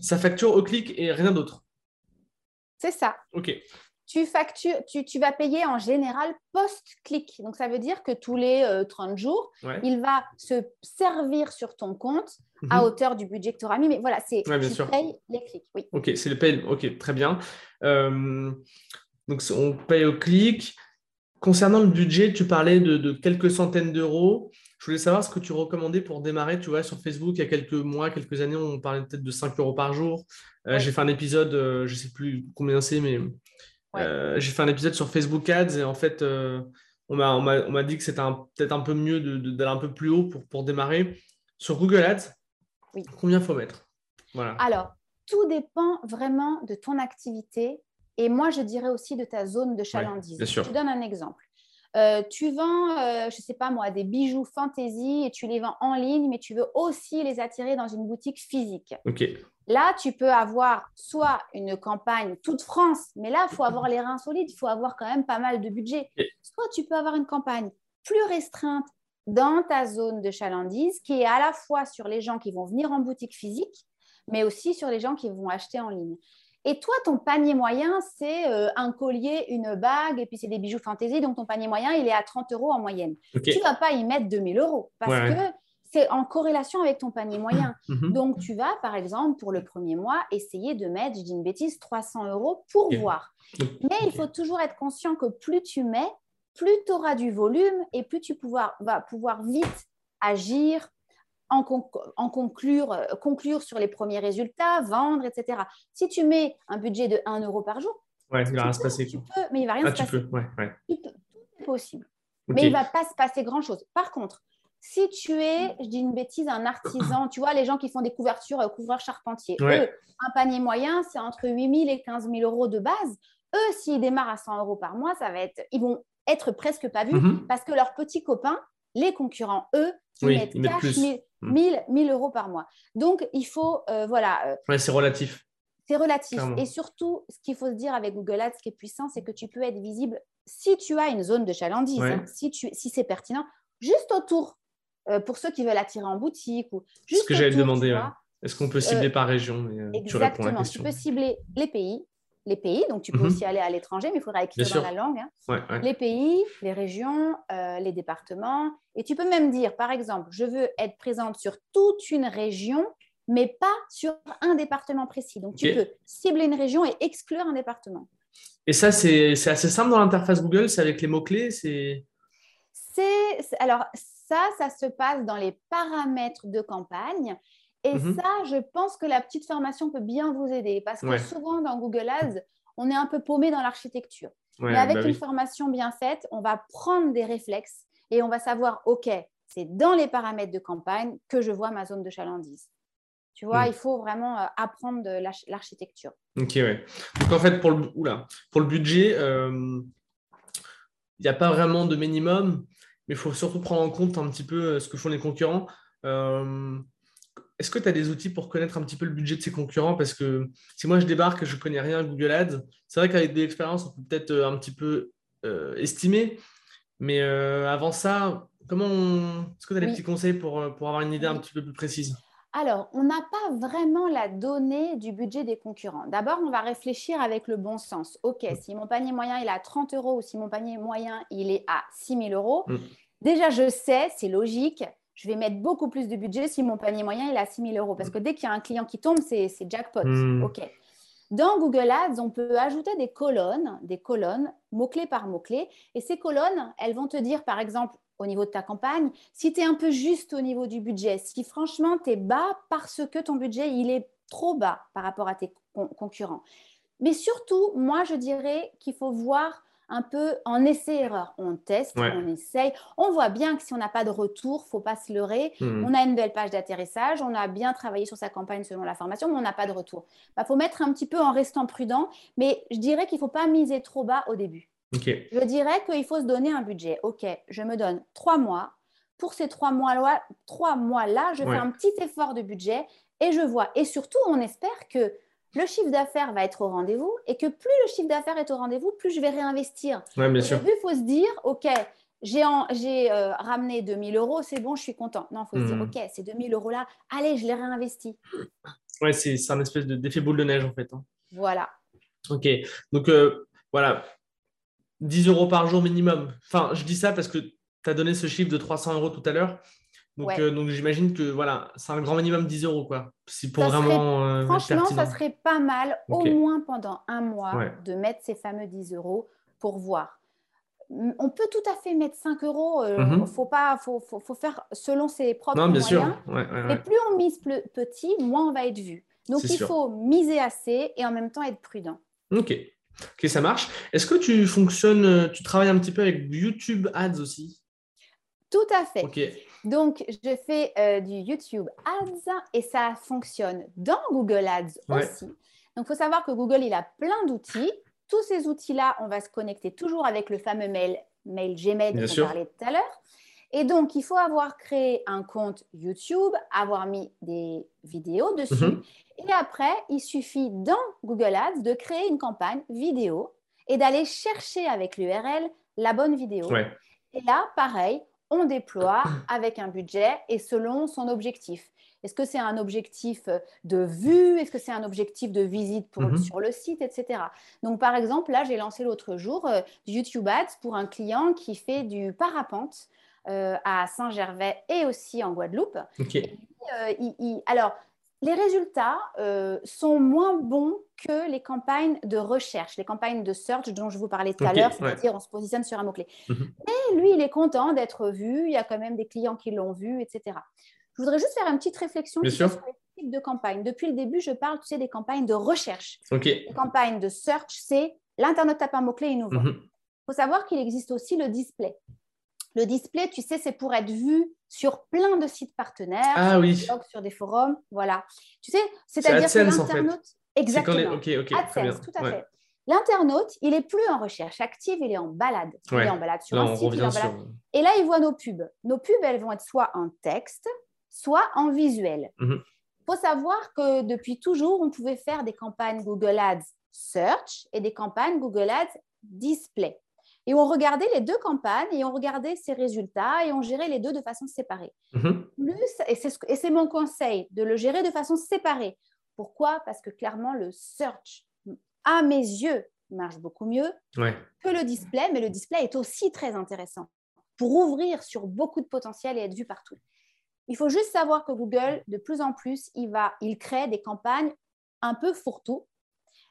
ça facture au clic et rien d'autre. C'est ça. Ok. Tu, factures, tu, tu vas payer en général post-clic. Donc, ça veut dire que tous les euh, 30 jours, Ouais. il va se servir sur ton compte à Mhm. hauteur du budget que tu auras mis. Mais voilà, c'est Ouais, tu sûr. payes les clics. Oui. Ok, c'est le paye. Ok, très bien. Euh, donc, on paye au clic. Concernant le budget, tu parlais de, de quelques centaines d'euros. Je voulais savoir ce que tu recommandais pour démarrer. Tu vois, sur Facebook, il y a quelques mois, quelques années, on parlait peut-être de 5 euros par jour. Euh, Ouais. J'ai fait un épisode, euh, je ne sais plus combien c'est, mais euh, j'ai fait un épisode sur Facebook Ads et en fait, euh, on m'a dit que c'était peut-être un peu mieux d'aller un peu plus haut pour, pour démarrer. Sur Google Ads, Oui. combien faut mettre? Voilà. Alors, tout dépend vraiment de ton activité et moi, je dirais aussi de ta zone de chalandise. bien sûr. Je te donne un exemple. Euh, tu vends, euh, je ne sais pas moi, des bijoux fantasy et tu les vends en ligne, mais tu veux aussi les attirer dans une boutique physique. Ok. Là, tu peux avoir soit une campagne toute France, mais là, il faut avoir les reins solides, il faut avoir quand même pas mal de budget. Et- Soit tu peux avoir une campagne plus restreinte dans ta zone de chalandise qui est à la fois sur les gens qui vont venir en boutique physique, mais aussi sur les gens qui vont acheter en ligne. Et toi, ton panier moyen, c'est euh, un collier, une bague, et puis c'est des bijoux fantaisie. Donc, ton panier moyen, il est à 30 euros en moyenne. Tu ne vas pas y mettre 2000 euros parce ouais. que c'est en corrélation avec ton panier moyen. Mhm. Donc, tu vas, par exemple, pour le premier mois, essayer de mettre, je dis une bêtise, 300 euros pour voir. Mais il faut toujours être conscient que plus tu mets, plus tu auras du volume et plus tu pouvoir- vas pouvoir vite agir, en, con- en conclure, euh, conclure sur les premiers résultats, vendre, etc. Si tu mets un budget de 1 euro par jour, Ouais, il va rien se passer. tu peux, mais il va rien Ah, se tu passer. peux, ouais, ouais. Tu peux- tout est possible. Mais il ne va pas se passer grand-chose. Par contre, si tu es, je dis une bêtise, un artisan, tu vois, les gens qui font des couvertures, euh, couvreurs charpentiers, Ouais. eux, un panier moyen, c'est entre 8 000 et 15 000 euros de base. Eux, s'ils démarrent à 100 euros par mois, ça va être, ils vont être presque pas vus Mhm. parce que leurs petits copains, les concurrents, eux, ils Oui, mettent ils mettent cash plus. 1000, Mhm. 1000, 1000 euros par mois. Donc, il faut, euh, voilà, euh, Ouais, c'est relatif. c'est relatif. Clairement. Et surtout, ce qu'il faut se dire avec Google Ads, ce qui est puissant, c'est que tu peux être visible si tu as une zone de chalandise, Ouais. hein, si, tu, si c'est pertinent, juste autour, euh, pour ceux qui veulent attirer en boutique. Ou juste ce que j'allais demander. ouais. Est-ce qu'on peut cibler par région mais, euh, Tu réponds à la Exactement. Tu question. peux cibler les pays, les pays, donc tu peux Mhm. aussi aller à l'étranger, mais il faudra écrire Bien dans sûr. la langue. hein. Ouais, ouais. Les pays, les régions, euh, les départements. Et tu peux même dire, par exemple, je veux être présente sur toute une région, mais pas sur un département précis. Donc, tu peux cibler une région et exclure un département. Et ça, c'est c'est assez simple dans l'interface Google, c'est avec les mots-clés. C'est C'est alors ça, ça se passe dans les paramètres de campagne Et Mhm. ça, je pense que la petite formation peut bien vous aider parce que Ouais. souvent dans Google Ads, on est un peu paumé dans l'architecture. Ouais, Mais avec bah une oui. formation bien faite, on va prendre des réflexes et on va savoir, OK, c'est dans les paramètres de campagne que je vois ma zone de chalandise. Tu vois, Mm. il faut vraiment euh, apprendre l'architecture. Ok, ouais. Donc en fait, pour le, oula, pour le budget, euh, il n'y a pas vraiment de minimum, mais il faut surtout prendre en compte un petit peu euh, ce que font les concurrents. Euh, Est-ce que tu as des outils pour connaître un petit peu le budget de ces concurrents? Parce que si moi je débarque je ne connais rien à Google Ads, c'est vrai qu'avec des expériences, on peut peut-être euh, un petit peu euh, estimer. Mais euh, avant ça, comment on- est-ce que tu as des Oui. petits conseils pour, pour avoir une idée un petit peu plus précise? Alors, on n'a pas vraiment la donnée du budget des concurrents. D'abord, on va réfléchir avec le bon sens. OK, Mm. si mon panier moyen il est à 30 euros ou si mon panier moyen il est à 6 000 euros, Mm. Déjà je sais, c'est logique, je vais mettre beaucoup plus de budget si mon panier moyen il est à 6 000 euros. Parce que dès qu'il y a un client qui tombe, c'est jackpot. Mm. OK. Dans Google Ads, on peut ajouter des colonnes, des colonnes, mot-clé par mot-clé. Et ces colonnes, elles vont te dire, par exemple, au niveau de ta campagne, si tu es un peu juste au niveau du budget, si franchement tu es bas parce que ton budget, il est trop bas par rapport à tes con- concurrents. Mais surtout, moi, je dirais qu'il faut voir un peu en essai-erreur. On teste, Ouais. on essaye. On voit bien que si on n'a pas de retour, faut pas se leurrer. Hmm. On a une belle page d'atterrissage, on a bien travaillé sur sa campagne selon la formation, mais on n'a pas de retour. Il faut mettre un petit peu en restant prudent, mais je dirais qu'il ne faut pas miser trop bas au début. Ok. Je dirais qu'il faut se donner un budget. OK, je me donne trois mois. Pour ces trois mois-là, trois mois-là je Ouais. fais un petit effort de budget et je vois. Et surtout, on espère que le chiffre d'affaires va être au rendez-vous et que plus le chiffre d'affaires est au rendez-vous, plus je vais réinvestir. Ouais, bien Au sûr. début, il faut se dire, OK, j'ai euh, ramené 2000 euros, c'est bon, je suis content. Non, il faut se dire, Mhm. OK, ces 2000 euros-là, allez, je les réinvestis. Ouais, c'est un espèce de- d'effet boule de neige en fait. hein. Voilà. Ok, donc euh, voilà, 10 euros par jour minimum. Enfin, je dis ça parce que tu as donné ce chiffre de 300 euros tout à l'heure. Donc, Ouais. euh, donc j'imagine que voilà, c'est un grand minimum 10 euros quoi. Si pour Ça serait- vraiment euh, Franchement, ça serait pas mal, au moins pendant un mois, Ouais. de mettre ces fameux 10 euros pour voir. On peut tout à fait mettre 5 euros. Il Mhm. faut, pas, faut, faut, faut faire selon ses propres Non, bien sûr. moyens. Ouais, ouais, Et ouais. plus on mise petit, moins on va être vu. Donc, C'est il sûr. faut miser assez et en même temps être prudent. Ok, ok, ça marche. Est-ce que tu fonctionnes, euh, tu travailles un petit peu avec YouTube Ads aussi? Tout à fait. Ok, Donc, je fais euh, du YouTube Ads et ça fonctionne dans Google Ads Ouais. aussi. Donc, il faut savoir que Google, il a plein d'outils. Tous ces outils-là, on va se connecter toujours avec le fameux mail, mail Gmail dont on parlait tout à l'heure. Et donc, il faut avoir créé un compte YouTube, avoir mis des vidéos dessus. Mhm. Et après, il suffit dans Google Ads de créer une campagne vidéo et d'aller chercher avec l'URL la bonne vidéo. ouais, Et là, pareil, on déploie avec un budget et selon son objectif. Est-ce que c'est un objectif de vue? Est-ce que c'est un objectif de visite pour, Mhm. sur le site, etc. Donc, par exemple, là, j'ai lancé l'autre jour euh, YouTube Ads pour un client qui fait du parapente euh, à Saint-Gervais et aussi en Guadeloupe. Euh, il- il- alors, les résultats euh, sont moins bons que les campagnes de recherche, les campagnes de search dont je vous parlais tout à l'heure, ouais. c'est-à-dire on se positionne sur un mot-clé. Mhm. Mais lui, il est content d'être vu, il y a quand même des clients qui l'ont vu, etc. Je voudrais juste faire une petite réflexion Bien sûr. sur les types de campagnes. Depuis le début, je parle tu sais, des campagnes de recherche. ok. Les campagnes de search, c'est l'internaute tape un mot-clé, il nous voit. Mhm. Il faut savoir qu'il existe aussi le display. Le display, tu sais, c'est pour être vu sur plein de sites partenaires, Ah sur oui. des blogs, sur des forums, voilà. Tu sais, c'est-à-dire que AdSense, en fait. l'internaute, exactement, les- Ok, ok, très AdSense, bien. tout à Ouais. fait. L'internaute, il est plus en recherche active, il est en balade. Il est en balade sur Là, un site, il est sur. Et là, il voit nos pubs. Nos pubs, elles vont être soit en texte, soit en visuel. Il Mhm. faut savoir que depuis toujours, on pouvait faire des campagnes Google Ads Search et des campagnes Google Ads Display. Et on regardait les deux campagnes et on regardait ses résultats et on gérait les deux de façon séparée. Mhm. Plus, et c'est ce mon conseil, de le gérer de façon séparée. Pourquoi? Parce que clairement, le search, à mes yeux, marche beaucoup mieux Ouais. que le display, mais le display est aussi très intéressant pour ouvrir sur beaucoup de potentiel et être vu partout. Il faut juste savoir que Google, de plus en plus, il, va, il crée des campagnes un peu fourre-tout,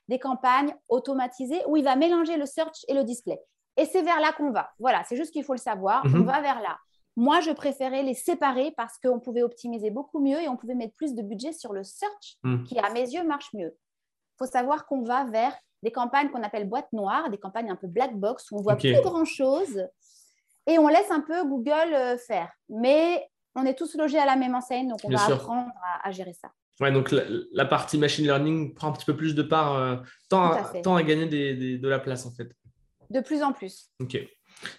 des campagnes automatisées où il va mélanger le search et le display. Et c'est vers là qu'on va. Voilà, c'est juste qu'il faut le savoir. Mhm. On va vers là. Moi, je préférais les séparer parce qu'on pouvait optimiser beaucoup mieux et on pouvait mettre plus de budget sur le search Hmm. qui, à mes yeux, marche mieux. Il faut savoir qu'on va vers des campagnes qu'on appelle boîte noire, des campagnes un peu black box où on voit plus grand-chose et on laisse un peu Google euh, faire. Mais on est tous logés à la même enseigne, donc on Bien va sûr. apprendre à, à gérer ça. Ouais, donc la, la partie machine learning prend un petit peu plus de part, euh, Tout à gagner des- des- de la place en fait. De plus en plus. Ok,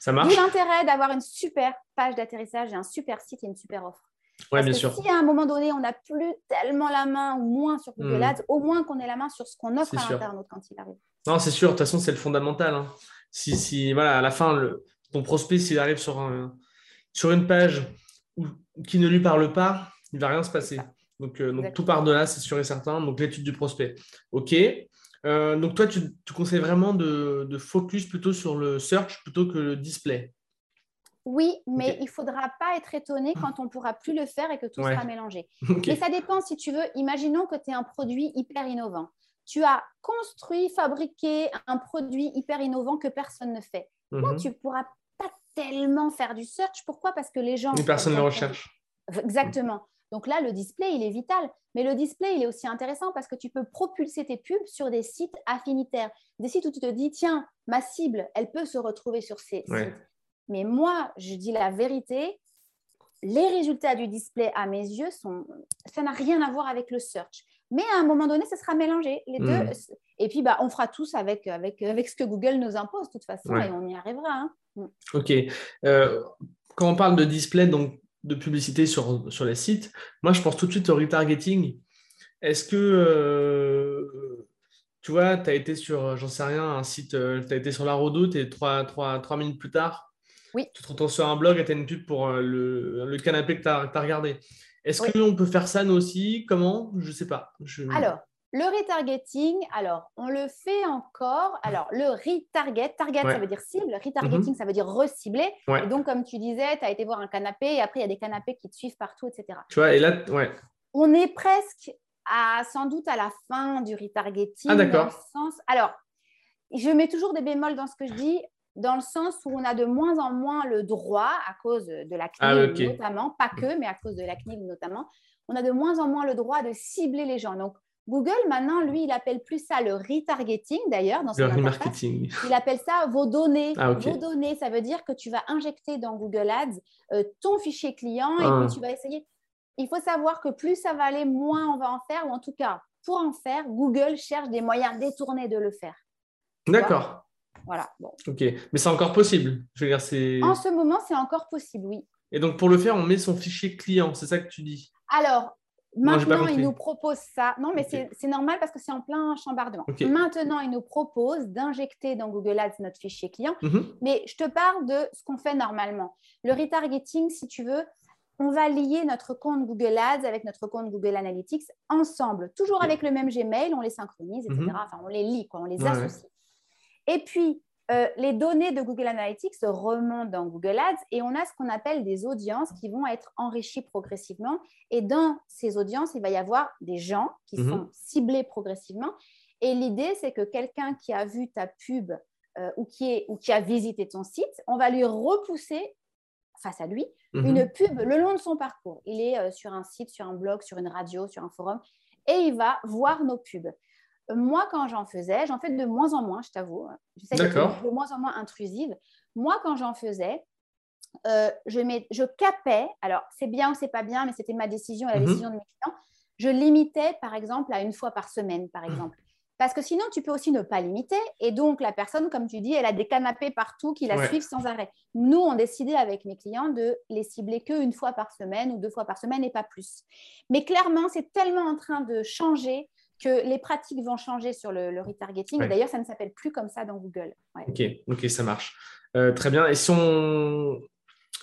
ça D'où marche l'intérêt d'avoir une super page d'atterrissage et un super site et une super offre. Ouais, Parce bien que sûr. si à un moment donné, on n'a plus tellement la main ou moins sur Google Hmm. Ads, au moins qu'on ait la main sur ce qu'on offre à l'internaute quand il arrive. Non, c'est sûr, de toute façon, c'est le fondamental. hein. Si, si, voilà, à la fin, le- ton prospect, s'il arrive sur, un- sur une page où- qui ne lui parle pas, il ne va rien se passer. Donc, euh, donc tout part de là, c'est sûr et certain. Donc, l'étude du prospect. OK. Euh, donc, toi, tu, tu conseilles vraiment de, de focus plutôt sur le search plutôt que le display? Oui, mais il ne faudra pas être étonné quand on ne pourra plus le faire et que tout Ouais. sera mélangé. OK. Mais ça dépend si tu veux. Imaginons que tu es un produit hyper innovant. Tu as construit, fabriqué un produit hyper innovant que personne ne fait. Là, Mhm. tu ne pourras pas tellement faire du search. Pourquoi? Parce que les gens. Et personne ne le vont- recherche. Exactement. Donc là, le display, il est vital. Mais le display, il est aussi intéressant parce que tu peux propulser tes pubs sur des sites affinitaires. Des sites où tu te dis, tiens, ma cible, elle peut se retrouver sur ces Ouais. sites. Mais moi, je dis la vérité, les résultats du display, à mes yeux, sont... ça n'a rien à voir avec le search. Mais à un moment donné, ça sera mélangé. Les deux. Et puis, bah, on fera tous avec, avec, avec ce que Google nous impose, de toute façon, Ouais. et on y arrivera. hein. Ok. Euh, quand on parle de display, donc de publicité sur, sur les sites, moi je pense tout de suite au retargeting. Est-ce que euh, tu vois, tu as été sur, j'en sais rien, un site, tu as été sur la redoute et trois, trois, trois minutes plus tard, Oui. tu te retrouves sur un blog et tu as une pub pour euh, le, le canapé que tu as, regardé. Est-ce Oui. qu'on peut faire ça nous aussi? Comment? Je sais pas. Je- Alors, le retargeting, alors, on le fait encore. Alors, le retarget, target, Ouais. ça veut dire cible, retargeting, ça veut dire recibler. Ouais. Et donc, comme tu disais, tu as été voir un canapé et après, il y a des canapés qui te suivent partout, etc. Tu vois, et là, ouais. On est presque à, sans doute à la fin du retargeting. Ah, d'accord. Sens... Alors, je mets toujours des bémols dans ce que je dis, dans le sens où on a de moins en moins le droit, à cause de la CNIL Ah, ok. notamment, pas que, mais à cause de la CNIL notamment, on a de moins en moins le droit de cibler les gens. Donc, Google, maintenant, lui, il appelle plus ça le retargeting, d'ailleurs, dans Le remarketing. Il appelle ça vos données. Ah. Vos données, ça veut dire que tu vas injecter dans Google Ads euh, ton fichier client et Ah. puis tu vas essayer. Il faut savoir que plus ça va aller, moins on va en faire, ou en tout cas, pour en faire, Google cherche des moyens détournés de le faire. D'accord. Voilà. Bon. Ok. Mais c'est encore possible. Je veux dire, c'est. En ce moment, c'est encore possible, oui. Et donc, pour le faire, on met son fichier client, c'est ça que tu dis? Alors, maintenant, il compris. nous propose ça. Non, mais c'est- normal parce que c'est en plein chambardement. Maintenant, il nous propose d'injecter dans Google Ads notre fichier client. Mhm. Mais je te parle de ce qu'on fait normalement. Le retargeting, si tu veux, on va lier notre compte Google Ads avec notre compte Google Analytics ensemble, toujours avec le même Gmail, on les synchronise, etc. Mhm. Enfin, on les lie, quoi, on les Ouais, associe. Et puis, euh, les données de Google Analytics remontent dans Google Ads et on a ce qu'on appelle des audiences qui vont être enrichies progressivement. Et dans ces audiences, il va y avoir des gens qui Mhm. sont ciblés progressivement. Et l'idée, c'est que quelqu'un qui a vu ta pub euh, ou, qui est, ou qui a visité ton site, on va lui repousser face à lui Mhm. une pub le long de son parcours. Il est euh, sur un site, sur un blog, sur une radio, sur un forum, et il va voir nos pubs. Moi, quand j'en faisais, j'en fais de moins en moins, je t'avoue. J'essaie de moins en moins intrusive. Moi, quand j'en faisais, euh, je, mets, je capais, alors c'est bien ou c'est pas bien, mais c'était ma décision et la Mhm. décision de mes clients, je limitais par exemple à une fois par semaine, par exemple. Parce que sinon, tu peux aussi ne pas limiter. Et donc, la personne, comme tu dis, elle a des canapés partout qui la Ouais. suivent sans arrêt. Nous, on décidait avec mes clients de les cibler qu'une fois par semaine ou deux fois par semaine et pas plus. Mais clairement, c'est tellement en train de changer que les pratiques vont changer sur le, le retargeting. Ouais. D'ailleurs, ça ne s'appelle plus comme ça dans Google. Ouais. Ok, ok, ça marche. Euh, très bien. Et si on,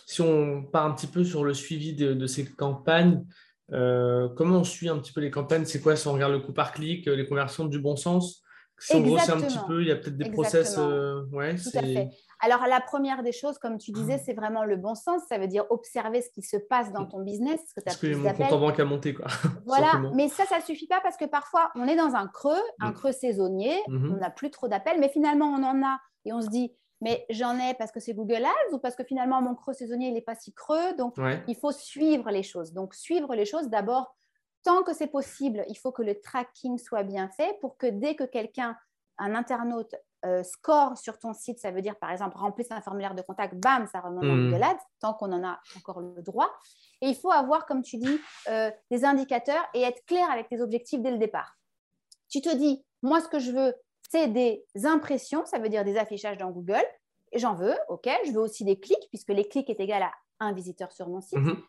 si on part un petit peu sur le suivi de, de ces campagnes, euh, comment on suit un petit peu les campagnes? C'est quoi? Si on regarde le coût par clic, euh, les conversions du bon sens? Si on grossit un petit peu, il y a peut-être des process. Euh, ouais, Tout c'est- à fait. Alors, la première des choses, comme tu disais, Ah. c'est vraiment le bon sens. Ça veut dire observer ce qui se passe dans ton business. Ce que as Parce que mon compte en banque a monté. Quoi. Voilà, mais ça, ça ne suffit pas parce que parfois, on est dans un creux, un Mm. creux saisonnier, on n'a plus trop d'appels, mais finalement, on en a et on se dit, mais j'en ai parce que c'est Google Ads ou parce que finalement mon creux saisonnier il n'est pas si creux. Donc il faut suivre les choses. Donc suivre les choses, d'abord, tant que c'est possible, il faut que le tracking soit bien fait pour que dès que quelqu'un, un internaute, euh, score sur ton site, ça veut dire par exemple remplisse un formulaire de contact, bam, ça remonte dans hmm. Google Ads, tant qu'on en a encore le droit. Et il faut avoir, comme tu dis, euh, des indicateurs et être clair avec tes objectifs dès le départ. Tu te dis, moi, ce que je veux, c'est des impressions, ça veut dire des affichages dans Google. J'en veux, ok. Je veux aussi des clics, puisque les clics est égal à un visiteur sur mon site. Mhm.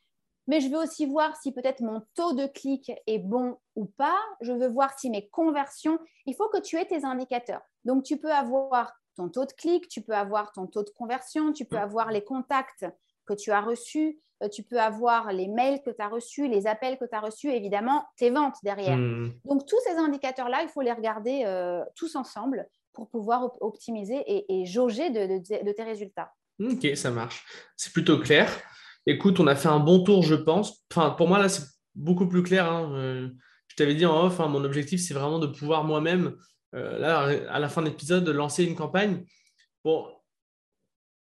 Mais je veux aussi voir si peut-être mon taux de clic est bon ou pas. Je veux voir si mes conversions. Il faut que tu aies tes indicateurs. Donc, tu peux avoir ton taux de clic, tu peux avoir ton taux de conversion, tu peux avoir les contacts que tu as reçus, euh, tu peux avoir les mails que tu as reçus, les appels que tu as reçus, évidemment, tes ventes derrière. Hmm. Donc, tous ces indicateurs-là, il faut les regarder euh, tous ensemble pour pouvoir optimiser et, jauger de, tes résultats. Ok, ça marche. C'est plutôt clair. Écoute, on a fait un bon tour, je pense. Enfin, pour moi, là, c'est beaucoup plus clair. Hein. Euh, je t'avais dit en off, hein, mon objectif, c'est vraiment de pouvoir moi-même, là, à la fin de l'épisode, lancer une campagne. Bon,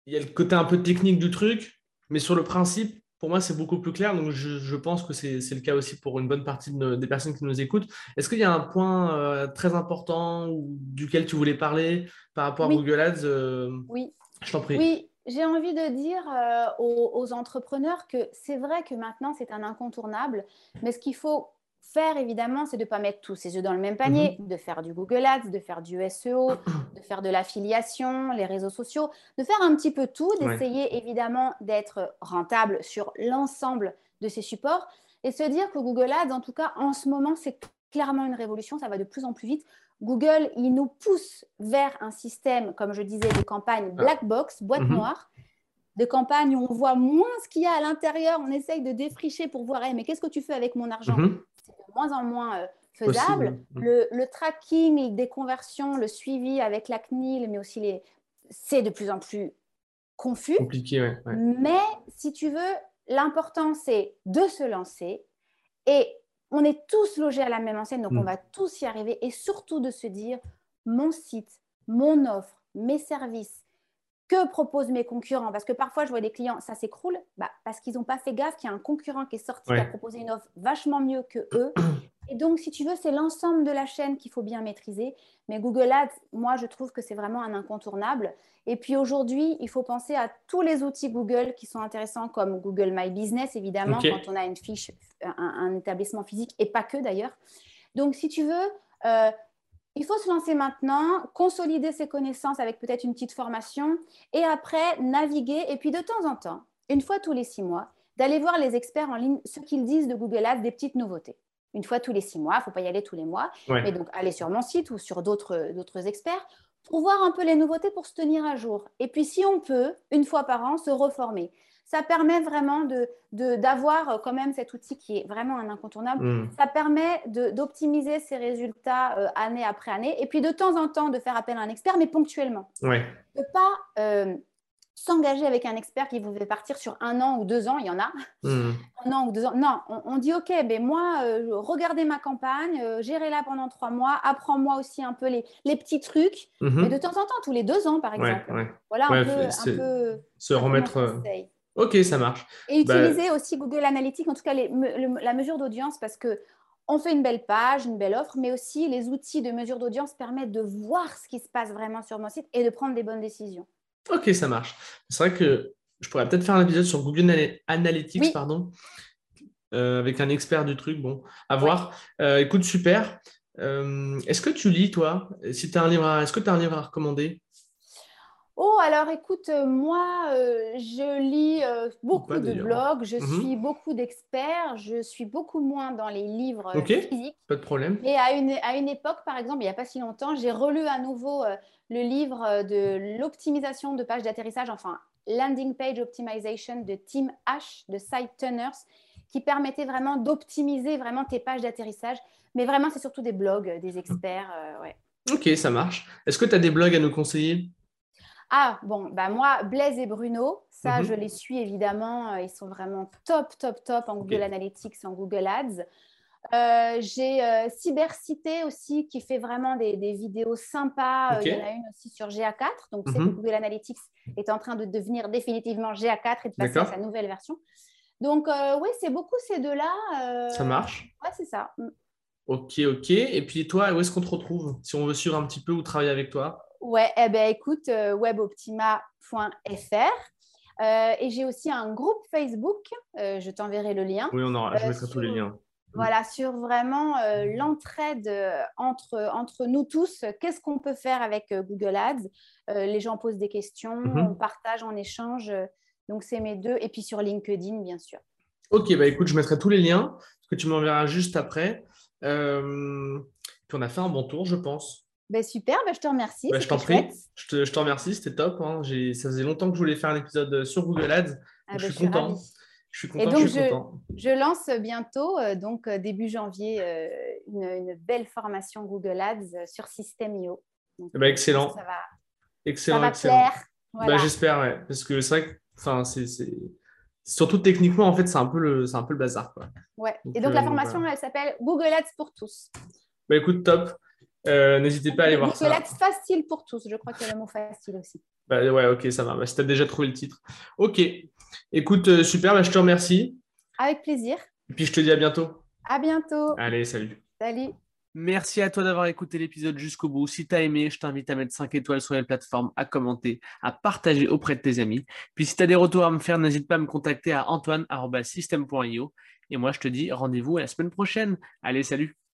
il y a le côté un peu technique du truc, mais sur le principe, pour moi, c'est beaucoup plus clair. Donc, je, pense que c'est le cas aussi pour une bonne partie des personnes qui nous écoutent. Est-ce qu'il y a un point euh, très important duquel tu voulais parler par rapport à Google Ads euh, Oui. Je t'en prie. Oui, j'ai envie de dire euh, aux, entrepreneurs que c'est vrai que maintenant, c'est un incontournable, mais ce qu'il faut faire, évidemment, c'est de ne pas mettre tous ses œufs dans le même panier, mhm. de faire du Google Ads, de faire du SEO, de faire de l'affiliation, les réseaux sociaux, de faire un petit peu tout, d'essayer évidemment d'être rentable sur l'ensemble de ces supports et se dire que Google Ads, en tout cas, en ce moment, c'est clairement une révolution, ça va de plus en plus vite. Google, il nous pousse vers un système, comme je disais, de campagne ah. black box, boîte mhm. noire, de campagne où on voit moins ce qu'il y a à l'intérieur, on essaye de défricher pour voir, mais qu'est-ce que tu fais avec mon argent mhm moins en moins euh, faisable. Mm. Le, tracking des conversions, le suivi avec la CNIL, mais aussi les, c'est de plus en plus confus. Compliqué, Mais si tu veux, l'important c'est de se lancer et on est tous logés à la même enseigne, donc on mm. va tous y arriver et surtout de se dire mon site, mon offre, mes services, que proposent mes concurrents? Parce que parfois, je vois des clients, ça s'écroule bah, parce qu'ils n'ont pas fait gaffe qu'il y a un concurrent qui est sorti, qui a proposé une offre vachement mieux que eux. Et donc, si tu veux, c'est l'ensemble de la chaîne qu'il faut bien maîtriser. Mais Google Ads, moi, je trouve que c'est vraiment un incontournable. Et puis aujourd'hui, il faut penser à tous les outils Google qui sont intéressants, comme Google My Business, évidemment, quand on a une fiche, un, établissement physique, et pas que d'ailleurs. Donc, si tu veux, euh, il faut se lancer maintenant, consolider ses connaissances avec peut-être une petite formation et après naviguer. Et puis de temps en temps, une fois tous les six mois, d'aller voir les experts en ligne ce qu'ils disent de Google Ads, des petites nouveautés. Une fois tous les six mois, il ne faut pas y aller tous les mois, mais donc aller sur mon site ou sur d'autres experts pour voir un peu les nouveautés pour se tenir à jour. Et puis si on peut, une fois par an, se reformer ça permet vraiment d'avoir de, quand même cet outil qui est vraiment un incontournable. Mm. Ça permet d'optimiser ses résultats euh, année après année et puis de temps en temps de faire appel à un expert, mais ponctuellement. Ouais. De pas euh, s'engager avec un expert qui vous fait partir sur un an ou deux ans, il y en a. Mm. Un an ou deux ans. Non, on, dit OK, ben moi, euh, regardez ma campagne, gérez-la pendant trois mois, apprends-moi aussi un peu les, les petits trucs. Mm-hmm. Et de temps en temps, tous les deux ans, par exemple. Voilà, un peu, un peu, se remettre. Ok, ça marche. Et bah, utiliser aussi Google Analytics, en tout cas la mesure d'audience, parce que on fait une belle page, une belle offre, mais aussi les outils de mesure d'audience permettent de voir ce qui se passe vraiment sur mon site et de prendre des bonnes décisions. Ok, ça marche. C'est vrai que je pourrais peut-être faire un épisode sur Google Analytics, pardon, euh, avec un expert du truc. Bon, à voir. Euh, écoute, super. Euh, est-ce que tu lis, toi? Si as un livre Est-ce que tu as un livre à recommander? Oh, alors écoute, moi, euh, je lis euh, beaucoup de blogs, je mhm. suis beaucoup d'experts, je suis beaucoup moins dans les livres physiques. Pas de problème. Et à une, à une époque, par exemple, il n'y a pas si longtemps, j'ai relu à nouveau le livre de l'optimisation de pages d'atterrissage, enfin, Landing Page Optimization de Tim H, de Site Tunners, qui permettait vraiment d'optimiser vraiment tes pages d'atterrissage. Mais vraiment, c'est surtout des blogs, des experts. ouais. Ok, ça marche. Est-ce que tu as des blogs à nous conseiller? Ah, bon, bah moi, Blaise et Bruno, ça, mhm. je les suis évidemment. Euh, ils sont vraiment top, top, top en Google Analytics, en Google Ads. Euh, j'ai euh, Cybercité aussi qui fait vraiment des, vidéos sympas. il y en a une aussi sur GA4. Donc, c'est mhm. Google Analytics est en train de devenir définitivement GA4 et de passer à sa nouvelle version. Donc, oui, c'est beaucoup ces deux-là. Ça marche Ouais, c'est ça. Mm. Ok, ok. Et puis toi, où est-ce qu'on te retrouve si on veut suivre un petit peu ou travailler avec toi? Ouais, eh ben, écoute, weboptima.fr. Euh, et j'ai aussi un groupe Facebook, euh, je t'enverrai le lien. Oui, on aura, je mettrai tous les liens. Voilà, sur vraiment euh, l'entraide entre, entre nous tous. Qu'est-ce qu'on peut faire avec Google Ads? Les gens posent des questions, mhm. on partage, on échange. donc, c'est mes deux. Et puis sur LinkedIn, bien sûr. Ok, bah écoute, je mettrai tous les liens que tu m'enverras juste après. puis on a fait un bon tour, je pense. Ben, super, ben, je te remercie. Ben, je t'en prie. Je te, je te, remercie, c'était top. Hein. Ça faisait longtemps que je voulais faire un épisode euh, sur Google Ads. Ah, je, suis content. Je suis content. Et donc, je, je, lance bientôt, euh, donc euh, début janvier, une, une, belle formation Google Ads sur System.io. Ben, excellent. Ça va, excellent, ça va excellent. plaire. Voilà. J'espère, ouais. Parce que c'est vrai que enfin, c'est, surtout techniquement, en fait, c'est un peu le, c'est un peu le bazar. Quoi. Ouais. et donc, la formation, elle s'appelle Google Ads pour tous. Bah, écoute, top. Euh, n'hésitez pas à aller voir ça. C'est facile pour tous. Je crois qu'il y a le mot facile aussi. Bah, ouais, ok, ça va. Bah, si tu as déjà trouvé le titre. Ok. Écoute, euh, super. Bah, je te remercie. Avec plaisir. Et puis, je te dis à bientôt. À bientôt. Allez, salut. Salut. Merci à toi d'avoir écouté l'épisode jusqu'au bout. Si tu as aimé, je t'invite à mettre 5 étoiles sur les plateformes, à commenter, à partager auprès de tes amis. Puis si tu as des retours à me faire, n'hésite pas à me contacter à antoine.system.io. Et moi, je te dis rendez-vous à la semaine prochaine. Allez, salut